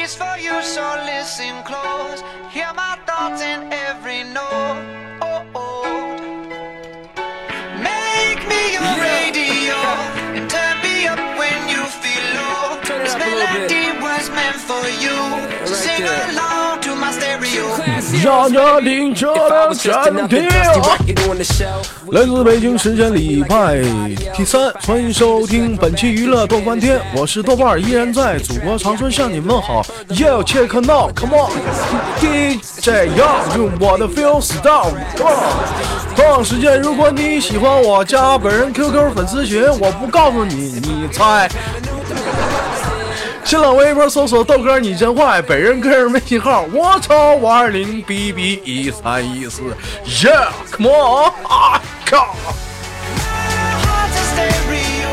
piece for you, so listen close. Hear my thoughts in every note. Oh, oh. Make me your radio and turn me up when you feel low. This bit. melody was meant for you. So right sing there. along to my stereo. 让家庭车辆 the shelf, 来自北京时间礼拜第三，欢迎收听本期娱乐豆翻天，我是豆瓣儿，依然在祖国长春向你问好。Yo check now, come on, DJ 要用我的 feel style。同样时间，如果你喜欢我，加本人 QQ 粉丝群，我不告诉你，你猜。新浪微博搜索豆哥你真坏，本人个人微信号我操五二零 B B 一三一四，Yeah，come on，啊靠！Heart's a stereo.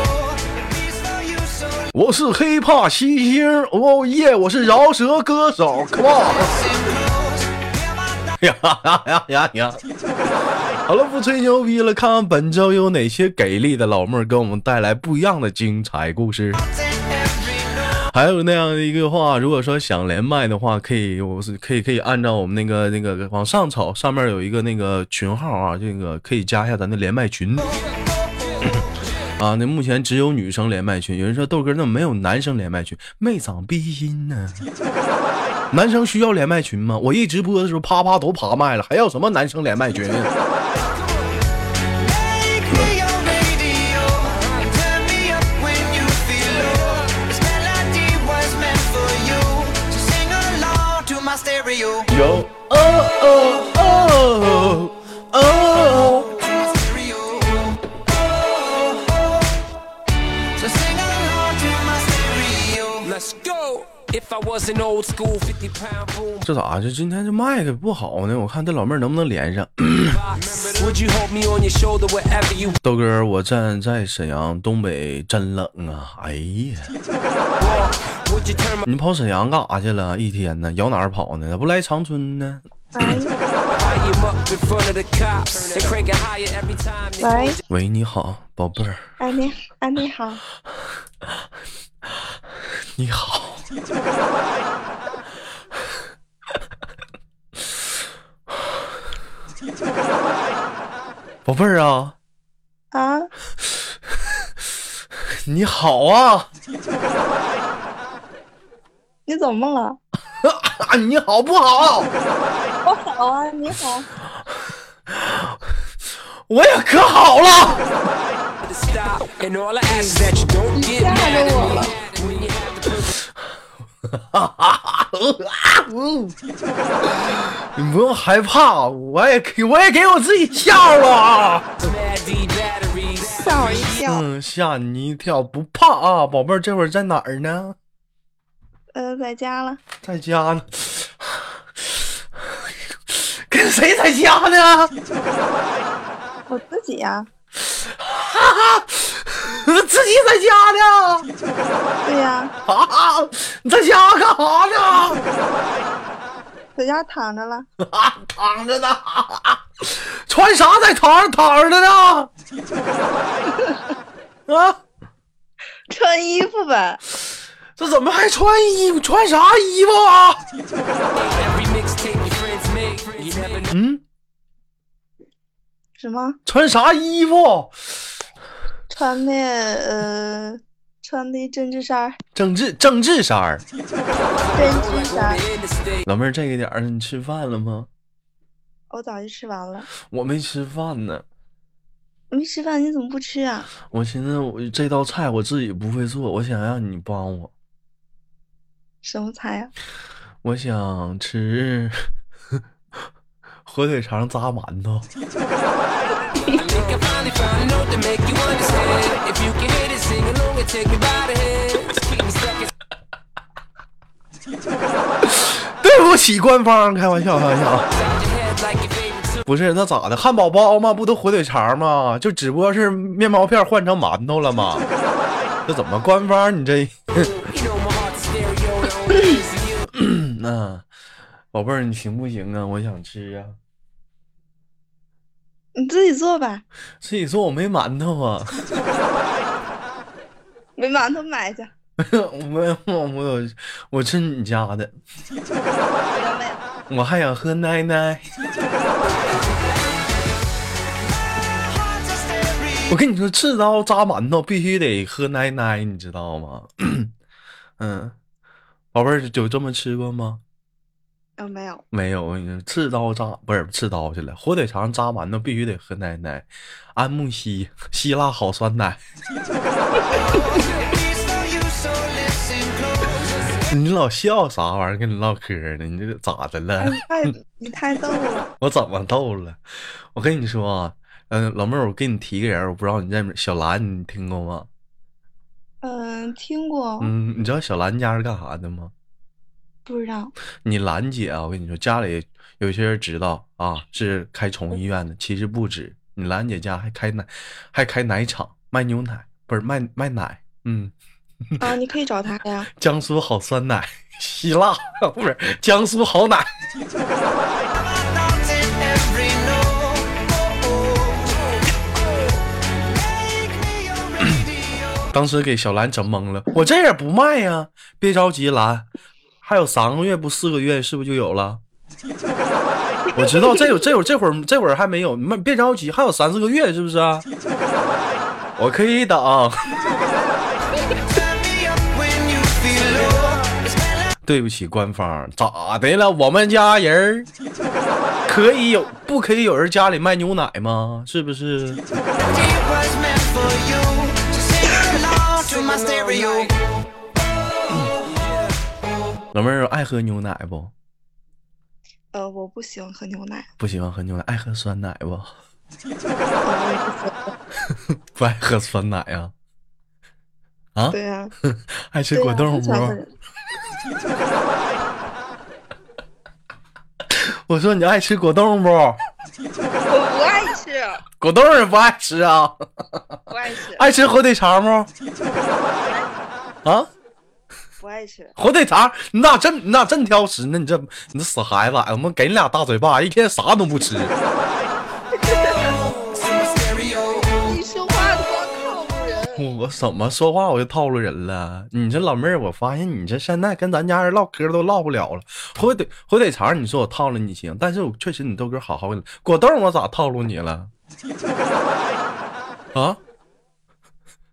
A piece for you, so 我是黑怕西星，哦耶！我是饶舌歌手，Come on！呀呀呀呀呀！好了，不吹牛逼了，看看本周有哪些给力的老妹儿给我们带来不一样的精彩故事。还有那样的一个话，如果说想连麦的话，可以，我是可以可以按照我们那个那个往上瞅，上面有一个那个群号啊，这个可以加一下咱的连麦群。啊，那目前只有女生连麦群。有人说豆哥，那没有男生连麦群？没长逼心呢。男生需要连麦群吗？我一直播的时候，啪啪都爬麦了，还要什么男生连麦群？To my stereo. 有哦哦哦哦。To my stereo. Oh, oh. So sing along to my stereo. let's go. If I was an old school 50 pound boom, 这咋这今天这麦克不好呢？我看这老妹儿能不能连上。box, would you hold me on your shoulder wherever you 豆哥，我站在沈阳，东北真冷啊！哎呀，你跑沈阳干啥去了？一天呢？咬哪儿跑呢？咋不来长春呢？喂喂你好宝贝儿。哎你哎你好。你好。宝贝儿啊。啊？你好啊。你怎么了？你好不好？我好啊，你好。我也可好了。你吓着我了！你不用害怕，我也给我也给我自己吓了，吓我一跳，嗯，吓你一跳，不怕啊，宝贝儿，这会儿在哪儿呢？呃，在家了，在家呢。跟谁在家呢？我自己呀、哈哈自己在家呢。对呀、啊，你在家干啥呢？在家躺着了，啊，躺着呢。穿啥在床上躺着呢？啊，穿衣服呗。这怎么还穿衣服？穿啥衣服啊.嗯，什么？穿啥衣服？穿的呃，穿的针织衫儿，政治针织衫儿。针织衫儿。老妹儿，这个点儿你吃饭了吗？我早就吃完了。我没吃饭呢。没吃饭，你怎么不吃啊？我寻思我这道菜我自己不会做，我想让你帮我。什么菜啊？我想吃。火腿肠、炸馒头。对不起，官方开玩笑开玩笑。不是，那咋的？汉堡包吗？不都火腿肠吗？就只不过是面包片换成馒头了嘛。这怎么官方？你这。那宝贝儿，你行不行啊？我想吃啊。你自己做吧，自己做我没馒头啊。没馒头买去。我没有，我有，我吃你家的，我还想喝奶奶。我跟你说，刺刀扎馒头必须得喝奶奶，你知道吗？嗯，宝贝儿有这么吃过吗？呃没有，没有，你说，刺刀扎不是刺刀去了，火腿肠扎馒头必须得喝奶奶，安慕希希腊好酸奶。你老笑啥玩意儿？跟你唠嗑呢？你这咋的了？哎你太 你太逗了，我怎么逗了？我跟你说啊，嗯、老妹儿，我给你提个人，我不知道你认不小兰，你听过吗？嗯，听过，嗯，你知道小兰家是干啥的吗？不知道，你兰姐啊，我跟你说，家里有些人知道啊，是开宠物医院的，其实不止。你兰姐家还开奶，还开奶厂，卖牛奶，不是卖卖奶。嗯，啊，你可以找他呀，江苏好酸奶，希腊不是江苏好奶。当时给小兰整懵了，我这也不卖呀，别着急，兰，还有三个月不四个月，是不是就有了？我知道这有这有这会儿这会儿还没有，你们别着急，还有三四个月，是不是啊？我可以等。对不起，官方，咋的了？我们家人可以有，不可以有人家里卖牛奶吗？是不是？老妹儿爱喝牛奶不？呃，我不喜欢喝牛奶，不喜欢喝牛奶，爱喝酸奶不？不爱喝酸奶呀、啊？对呀，爱吃，果冻不 我说你爱吃果冻不？我不爱吃，果冻也不爱吃啊？不爱吃，爱吃火腿肠吗？啊？不爱吃，火腿肠，你咋这你咋真挑食呢？你这你这死孩子，哎我们给你俩大嘴巴，一天啥都不吃。你说话多套路人，我怎么说话我就套路人了？你这老妹儿，我发现你这现在跟咱家人唠嗑都唠不了了。火腿火腿肠，你说我套路你行，但是我确实你豆哥好好的。果冻我咋套路你了？啊？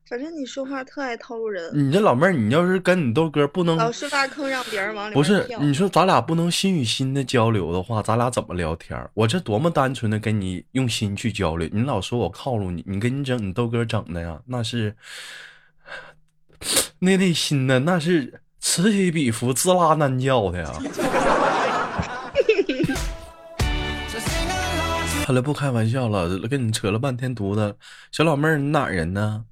反正你说话特爱套路人，你这老妹儿，你要是跟你豆哥不能老是挖坑让别人往里不是。你说咱俩不能心与心的交流的话，咱俩怎么聊天？我这多么单纯的跟你用心去交流，你老说我套路你，你跟你整你豆哥整的呀，那是那内心呢，那是此起彼伏、滋啦难叫的呀。好了，不开玩笑了，跟你扯了半天犊子。小老妹儿，你哪人呢？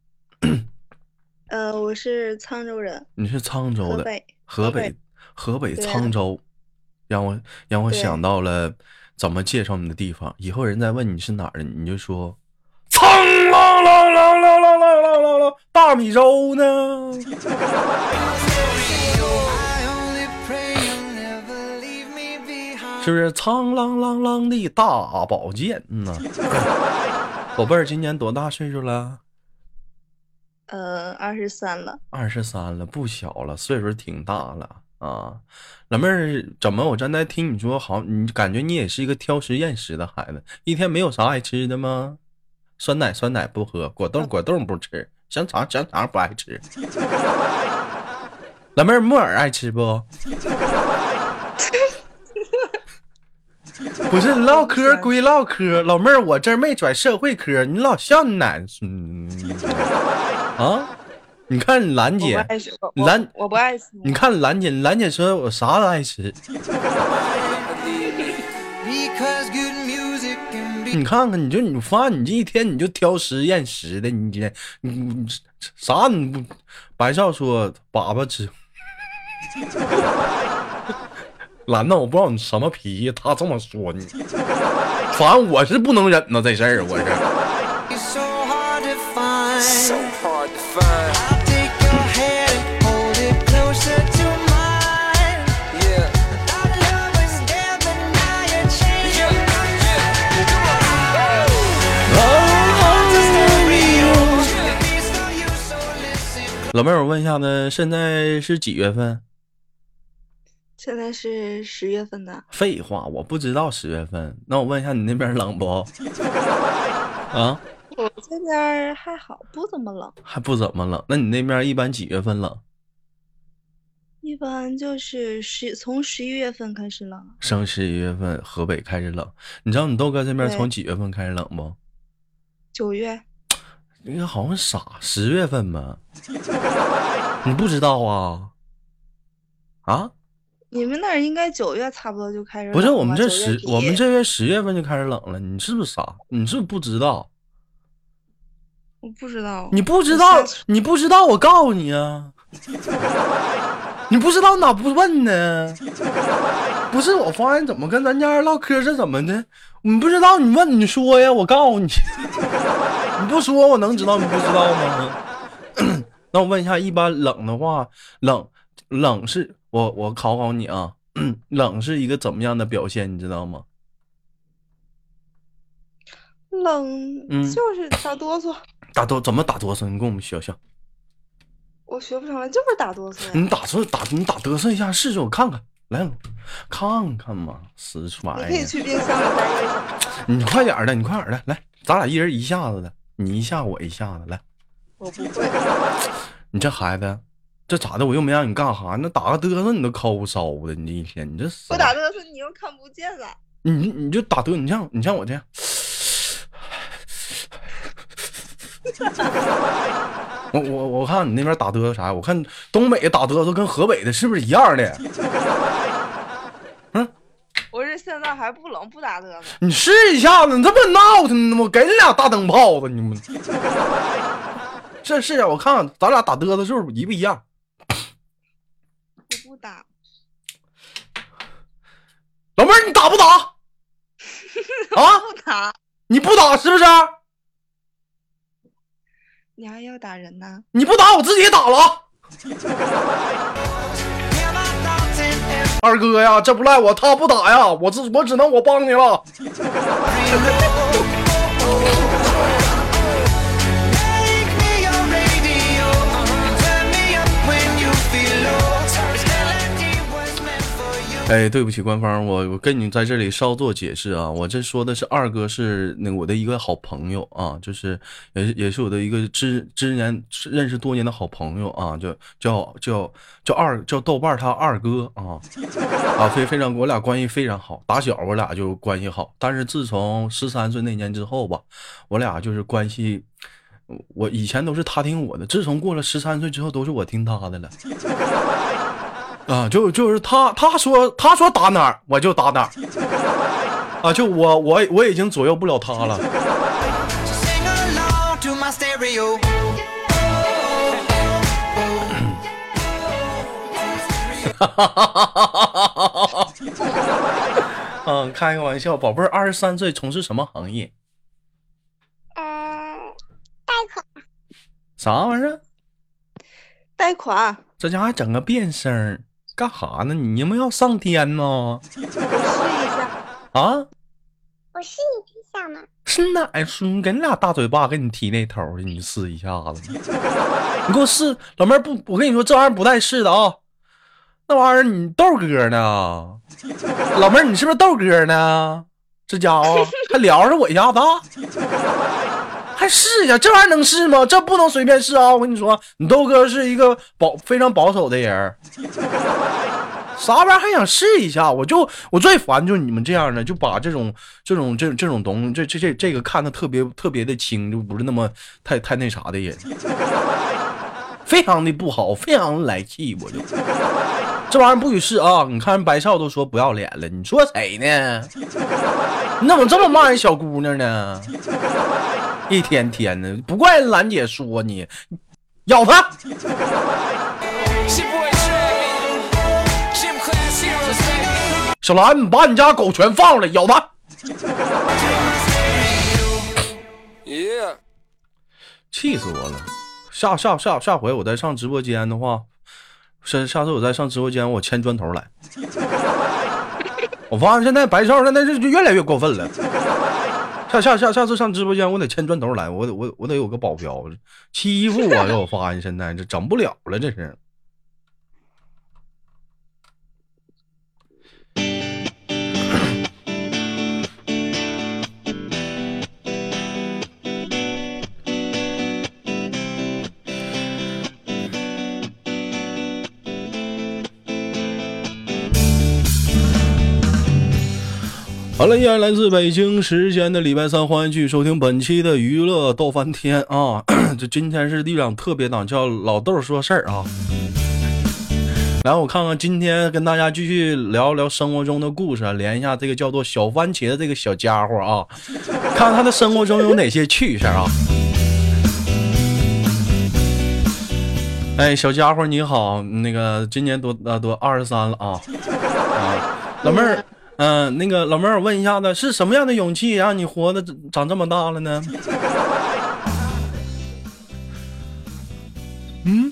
呃，我是沧州人，你是沧州的，河北，河北沧州，让我让我想到了怎么介绍你的地方。以后人再问你是哪儿的，你就说沧啷啷啷啷啷啷啷啷啷大米粥呢。是不是苍啷啷啷的大宝剑呢？宝贝儿，今年多大岁数了？呃，二十三了，二十三了，不小了，岁数挺大了啊。老妹儿，怎么我刚才听你说，好，你感觉你也是一个挑食厌食的孩子，一天没有啥爱吃的吗？酸奶酸奶不喝，果冻果冻不吃，香肠香肠不爱吃。老妹儿，木耳爱吃不？不是唠嗑归唠嗑，老妹儿，我这儿没拽社会嗑，你老笑你奶嗯啊？你看你兰姐，兰我不爱吃，你看兰姐，兰姐说我啥都爱吃你看看，你就你发现你这一天你就挑食厌食的，你这你你啥你不？白少说粑粑吃，兰子我不知道你什么脾气他这么说你。反正我是不能忍呐这事儿我是。老妹儿我问一下子现在是几月份？现在是十月份的，废话，我不知道十月份。那我问一下，你那边冷不？啊，我这边还好，不怎么冷，还不怎么冷。那你那边一般几月份冷？一般就是十从十一月份开始冷，上十一月份，河北开始冷。你知道你豆哥这边从几月份开始冷不？九月 你好像傻，十月份吧。你不知道啊？啊？你们那儿应该九月差不多就开始冷不是，我们这十我们这月十月份就开始冷了。你是不是傻？你是不是不知道？我不知道，你不知道，你不知道，我告诉你啊。你不知道哪不问呢？不是，我发现怎么跟咱家人唠嗑是怎么的？你不知道，你问你说呀，我告诉你。你不说，我能知道你不知道吗？那我问一下，一般冷的话，冷冷是我我考考你啊，冷是一个怎么样的表现，你知道吗？冷嗯就是打哆嗦，打哆怎么打哆嗦？你跟我们学学。我学不上来，就是打哆嗦呀。你打嘚打你打哆嗦一下试试，我看看，来看看嘛，死玩你可以！去冰箱里待一下，你快点儿的，你快点儿的，来，咱俩一人一下子的，你一下我一下子，来，我不会。你这孩子，这咋的？我又没让你干哈？那打个嘚瑟你都抠骚的，你这一天你这死我打嘚瑟你又看不见了，你你你就打嘚，你像你像我这样，我我我看你那边打嘚瑟啥？我看东北打嘚瑟跟河北的是不是一样的？嗯我这现在还不冷，不打嘚瑟。你试一下子，你这不闹腾呢吗？我给你俩大灯泡子，你们 这是啊，我看看咱俩打嘚瑟是不是一不一样？我不打，老妹儿，你打不打？啊，不打，你不打是不是？你还要打人呢？你不打，我自己打了。二哥呀，这不赖我，他不打呀，我只我只能我帮你了。哎，对不起，官方，我我跟你在这里稍作解释啊，我这说的是二哥是那我的一个好朋友啊，就是也是也是我的一个知知年认识多年的好朋友啊，叫叫叫叫二叫豆瓣他二哥啊啊，非非常我俩关系非常好，打小我俩就关系好，但是自从十三岁那年之后吧，我俩就是关系。我以前都是他听我的，自从过了十三岁之后，都是我听他的了。啊，就就是他他说他说打哪儿我就打哪儿，啊，就我我我已经左右不了他了。嗯，开个玩笑，宝贝儿，二十三岁从事什么行业？呃，贷款啥玩意儿？贷款，这家伙还整个变声儿，干哈呢？你们要上天呢？我试一下。啊？我试一下嘛。是哪叔？你给你俩大嘴巴给你踢那头去，你试一下子。你给我试，老妹儿不，我跟你说这玩意儿不带试的啊。那玩意儿你豆哥呢？老妹儿你是不是豆哥呢？这家伙还撩着我一下子啊，还试一下，这玩意儿能试吗？这不能随便试啊！我跟你说，你豆哥是一个保非常保守的人。啥玩意儿还想试一下？我就我最烦就是你们这样的，就把这种这种这这种东，这这这这个看的特别特别的轻，就不是那么太太那啥的人，非常的不好，非常来气，我就这玩意儿不许试啊！你看人白少都说不要脸了，你说谁呢？你怎么这么骂人小姑娘呢？一天天的，不怪兰姐说你，咬他！小兰，把你家狗全放了，咬它！气死我了！下下下下回我再上直播间的话，下下次我再上直播间，我牵砖头来。我发现现在白少现在是越来越过分了，下下下下次上直播间，我得牵砖头来，我得我我得有个保镖，欺负我，让我发现现在这整不了了，这是。好了，依然来自北京时间的礼拜三，欢迎继续收听本期的娱乐逗翻天啊！这今天是一档特别档，叫老豆说事儿啊。来，我看看今天跟大家继续聊聊生活中的故事啊，连一下这个叫做小番茄的这个小家伙啊，看 看他的生活中有哪些趣事啊。哎，小家伙你好，那个今年多呃多二十三了啊啊，老妹儿。嗯，那个老妹儿，我问一下子，是什么样的勇气让你活的长这么大了呢？嗯，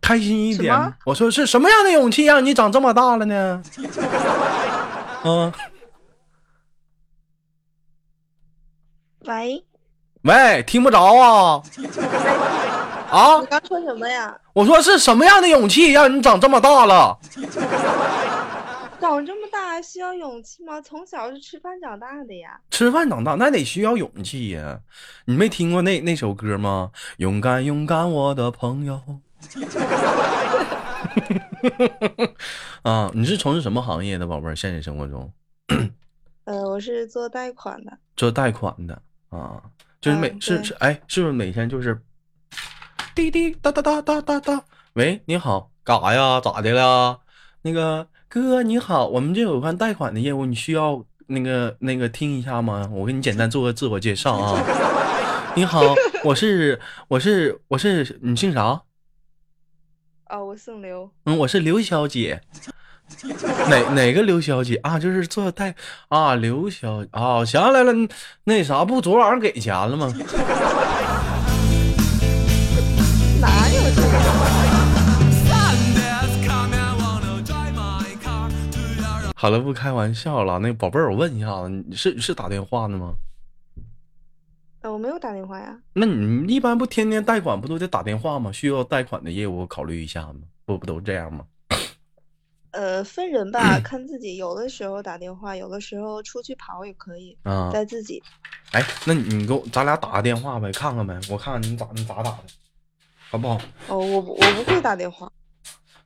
开心一点。我说是什么样的勇气让你长这么大了呢？嗯，喂，喂，听不着啊？啊你，刚说什么呀？我说是什么样的勇气让你长这么大了？长这么大还需要勇气吗？从小是吃饭长大的呀。吃饭长大那得需要勇气呀！你没听过那那首歌吗？勇敢勇敢，我的朋友。啊，你是从事什么行业的，宝贝儿？现实生活中呃，我是做贷款的。做贷款的啊，就是每、嗯是是哎，是不是每天就是滴滴哒哒哒哒哒哒？喂，你好，干啥呀？咋的了？那个哥你好，我们这有关贷款的业务，你需要那个那个听一下吗？我给你简单做个自我介绍啊。你好，我是我是我是你姓啥？啊，我姓刘。嗯，我是刘小姐。哪哪个刘小姐啊？就是做贷啊，刘小啊，我想起来了，那啥不昨晚上给钱了吗？哪有这个？好了，不开玩笑了。那个宝贝儿，我问一下子，你是是打电话呢吗？呃，我没有打电话呀。那你一般不天天贷款不都得打电话吗？需要贷款的业务考虑一下吗？不不都这样吗？呃，分人吧，看自己。有的时候打电话，有的时候出去跑也可以。啊，在自己。哎，那你你给我咱俩打个电话呗，看看呗，我看看你咋你咋打的，好不好？哦，我不我不会打电话。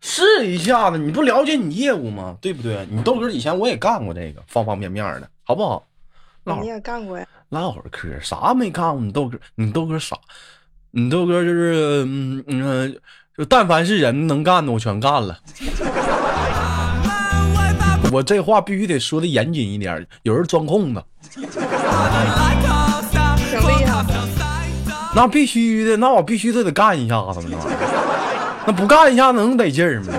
试一下子，你不了解你业务吗？对不对？你豆哥以前我也干过这个，方方面面的，好不好？唠你也干过呀？唠会儿嗑，啥没干过？你豆哥，你豆哥啥，你豆哥就是嗯嗯，就但凡是人能干的，我全干了。我这话必须得说的严谨一点，有人钻空子。那必须的，那我必须得得干一下子嘛，那玩意儿，那不干一下能得劲儿吗？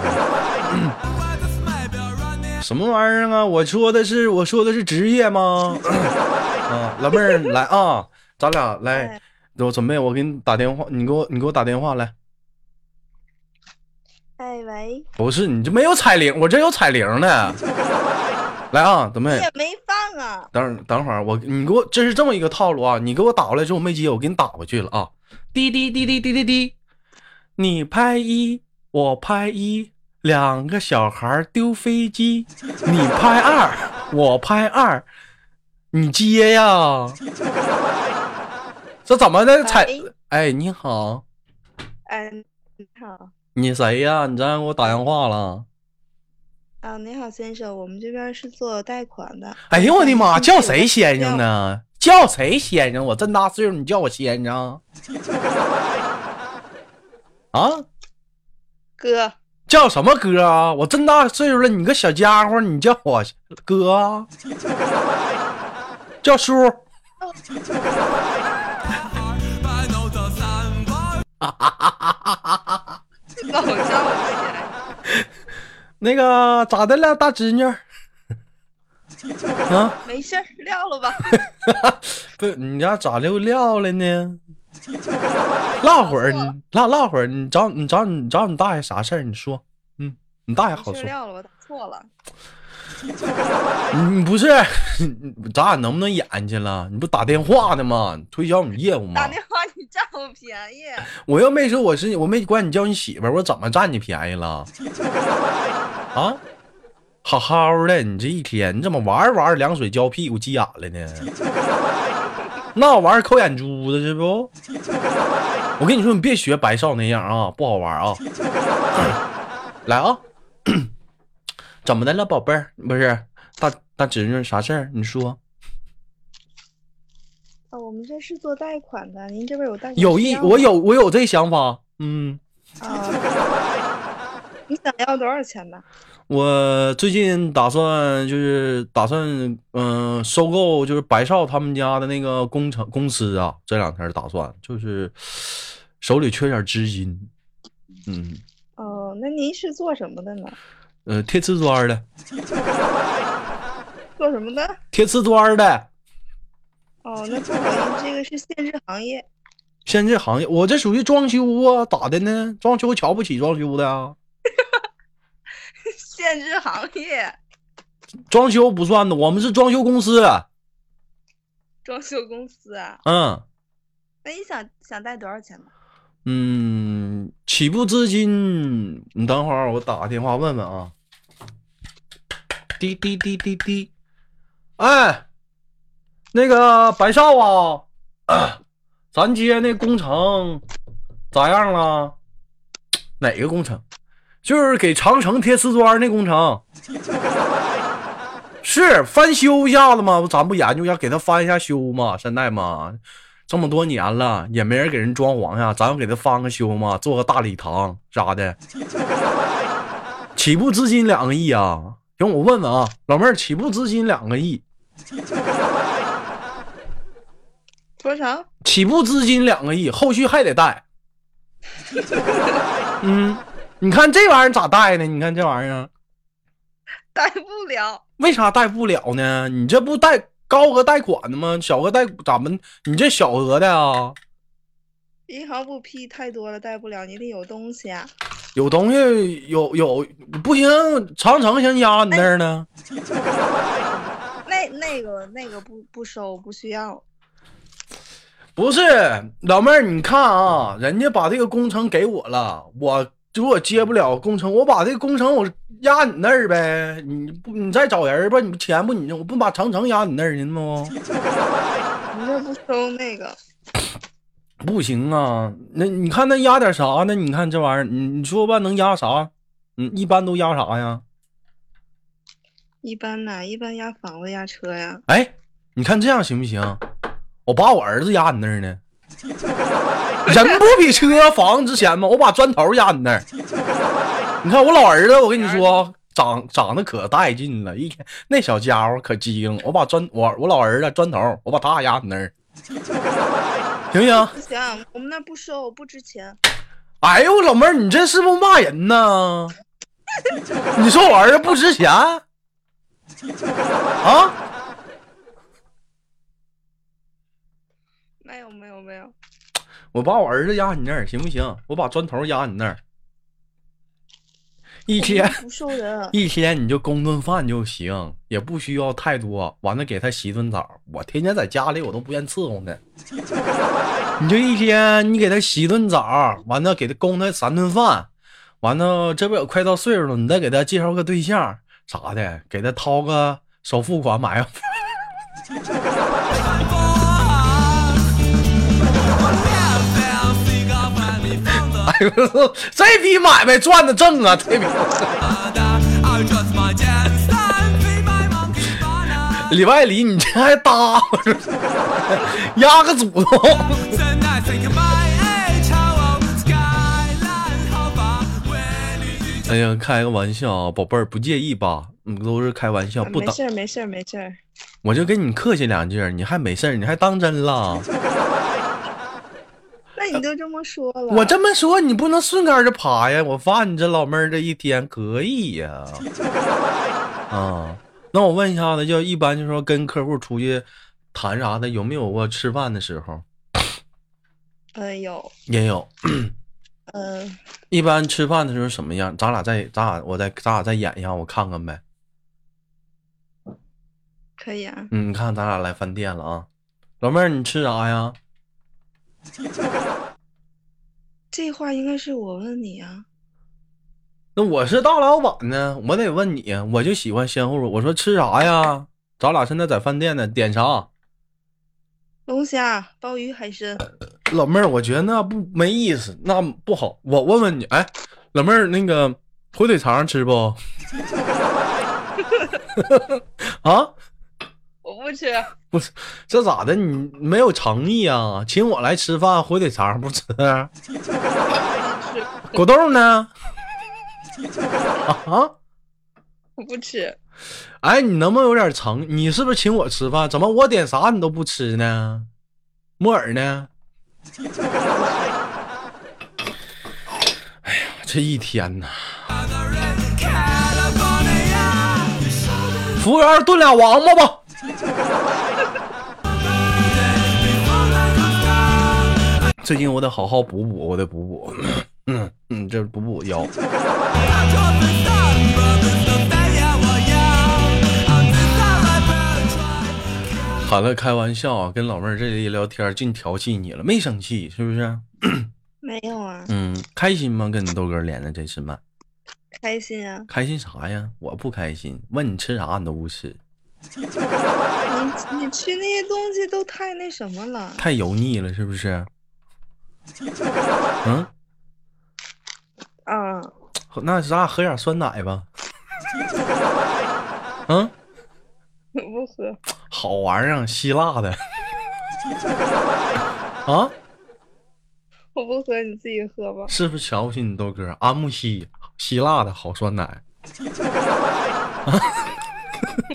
什么玩意儿啊？我说的是我说的是职业吗？啊，老妹儿来啊，咱俩来哎，我准备，我给你打电话，你给我你给我打电话来。哎喂，不是你这没有彩铃，我这有彩铃呢。来啊，准备你也没放啊。等等会儿，我你给我这是这么一个套路啊，你给我打过来之后我没接，我给你打回去了啊。滴滴滴滴滴滴滴，你拍一，我拍一，两个小孩丢飞机，你拍二，我拍二，你接呀。这怎么的彩？哎，你好，哎，你好。你谁呀？你这让给我打电话了？啊，你好，先生，我们这边是做贷款的。哎呦我的妈，叫谁先生？呢？叫谁先生？我这么大岁数，你叫我先生？啊？哥，叫什么哥啊？我这么大岁数了，你个小家伙，你叫我哥啊？叫叔？老叫我起来。那个咋的了，大侄女？啊？没事儿，撂了吧。不，你家咋就撂了呢？唠会儿，你唠唠会儿，你找你找你找你大爷啥事儿？你说，嗯，你大爷好说错了。你不是，咱俩能不能演去了？你不打电话呢吗？推销你业务吗打？电话你占我便宜，我又没说我是，我没管你叫你媳妇儿，我怎么占你便宜了？啊，好好的，你这一天你怎么玩着玩着凉水浇屁股急眼了呢？那玩意儿抠眼珠子是不？我跟你说，你别学白少那样啊，不好玩啊！来啊，怎么的了，宝贝儿？不是大大侄女，啥事儿？你说。哦，我们这是做贷款的，您这边有贷款有一，需要吗我有我有这想法，嗯。啊，你想要多少钱呢？我最近打算就是打算嗯、收购就是白少他们家的那个工程公司啊，这两天打算就是手里缺点资金，嗯哦，那您是做什么的呢？呃贴瓷砖的，做什么的？贴瓷砖的，哦，那不好意思，这个是限制行业。限制行业我这属于装修啊，咋的呢？装修瞧不起装修的啊？限制行业，装修不算的，我们是装修公司，装修公司啊。嗯那你想想贷多少钱呢？嗯，起步资金，你等会儿我打个电话问问啊。滴滴滴滴滴，哎，那个白少啊，咱接那工程咋样了？哪个工程？就是给长城贴瓷砖那工程。是翻修一下子吗？咱不研究一下，给他翻一下修吗？现在嘛，这么多年了，也没人给人装潢呀，咱要给他翻个修嘛，做个大礼堂啥的。起步资金两个亿啊！行，我问问啊，老妹儿，起步资金两个亿，多少？起步资金两个亿，后续还得贷。嗯，你看这玩意儿咋贷呢？你看这玩意儿，贷不了。为啥贷不了呢？你这不贷高额贷款的吗？小额贷咱们？你这小额的啊？银行不批太多了，贷不了，你得有东西啊。有东西有有不行，长城先压你那儿呢。那那个那个不不收，不需要。不是老妹儿，你看啊，人家把这个工程给我了，我如果接不了工程，我把这个工程我压你那儿呗。你不你再找人吧，你不钱不你我不把长城压你那儿去吗？你这不收那个，不行啊，那你看那压点啥呢？你看这玩意儿，你你说吧，能压啥？嗯，一般都压啥呀？一般呐，一般压房子、压车呀。哎，你看这样行不行？我把我儿子压你那儿呢，人不比车房值钱吗？我把砖头压你那儿。你看我老儿子，我跟你说，长长得可带劲了，一天那小家伙可机灵。我把砖我我老儿子砖头，我把他压你那儿，行不行？不行，我们那不收，不值钱。哎呦，老妹儿，你这是不是骂人呢？你说我儿子不值钱啊？没有没有没有，我把我儿子压你那儿行不行？我把砖头压你那儿，一天不收人。一天你就供顿饭就行，也不需要太多。完了给他洗顿澡，我天天在家里我都不愿伺候他。你就一天你给他洗顿澡，完了给他供他三顿饭，完了这不也快到岁数了，你再给他介绍个对象啥的，给他掏个首付款买个。这笔买卖赚的正啊！这笔里外里你这还搭压个祖宗。哎呀，开个玩笑啊，宝贝儿不介意吧？嗯，都是开玩笑，不当没事儿没事儿没事儿。我就跟你客气两句，你还没事儿，你还当真了？那你都这么说了，我这么说，你不能顺杆儿就爬呀！我发你这老妹儿这一天可以呀。啊，那我问一下子，就一般就说跟客户出去谈啥的，有没有过吃饭的时候？嗯有也有。嗯一般吃饭的时候什么样？咱俩再咱俩我再咱俩再演一下，我看看呗。可以啊。嗯，你看咱俩来饭店了啊，老妹儿你吃啥呀？这话应该是我问你啊。那我是大老板呢，我得问你，我就喜欢先后。我说吃啥呀？咱俩现在在饭店呢，点啥？龙虾、鲍鱼、海参，老妹儿，我觉得那不没意思，那不好。我问问你，哎，老妹儿，那个火腿肠吃不？啊，我不吃。不是，这咋的？你没有诚意啊？请我来吃饭，火腿肠不吃？果冻呢？啊？我 不吃。哎，你能不能有点诚？你是不是请我吃饭？怎么我点啥你都不吃呢？木耳呢？哎呀，这一天呐！服务员炖俩王八吧。最近我得好好补补，我得补补。嗯嗯，这补补腰。好了，开玩笑啊，跟老妹儿这里一聊天，净调戏你了，没生气是不是？没有啊，嗯，开心吗？跟你豆哥连的这次麦，开心啊。开心啥呀？我不开心，问你吃啥你都不吃，你 你吃那些东西都太那什么了。太油腻了，是不是？嗯，啊，那咱俩喝点酸奶吧。嗯，我不喝。好玩意儿，希腊的。啊，我不喝，你自己喝吧。是不是瞧不起你豆哥？阿木西，希腊的好酸奶。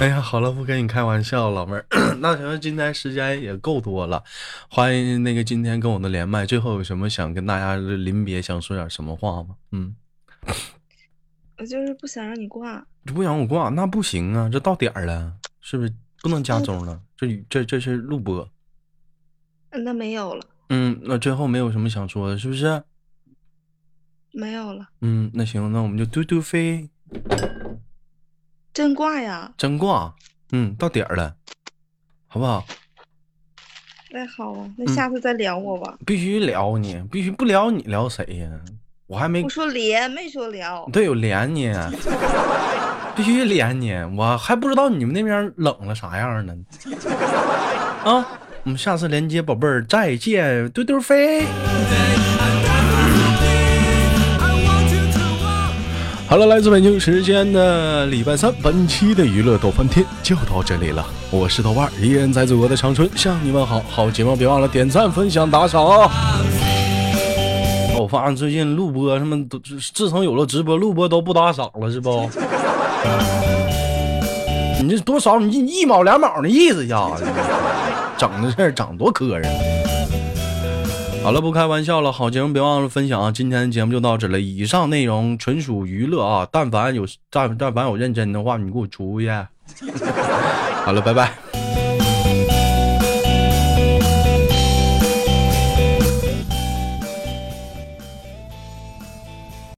哎呀，好了，不跟你开玩笑，老妹儿。那行，今天时间也够多了，欢迎那个今天跟我的连麦。最后有什么想跟大家临别，想说点什么话吗？嗯，我就是不想让你挂。你不想我挂，那不行啊，这到点儿了，是不是不能加钟了？这这这是录播。嗯那没有了，嗯，那最后没有什么想说的，是不是？没有了，嗯，那行，那我们就嘟嘟飞真挂呀？真挂。嗯，到点儿了，好不好？那好啊，那嗯下次再聊我吧。必须聊你，必须不聊你聊谁呀？我还没我说连，没说聊。对，有连你，必须连你，我还不知道你们那边冷了啥样呢。啊，我们下次连接，宝贝儿，再见，嘟嘟飞。好了，来自北京时间的礼拜三，本期的娱乐逗翻天就到这里了。我是豆瓣儿，依然在祖国的长春向你们好。好节目别忘了点赞、分享、打赏啊！我发现最近录播什么都，自从有了直播，录播都不打赏了，是不？你这多少？你一毛两毛的意思呀？整的事儿整多磕碜。好了，不开玩笑了，好节目别忘了分享啊！今天的节目就到这了，以上内容纯属娱乐啊，但凡有但但凡有认真的话，你给我出去。好了，拜拜。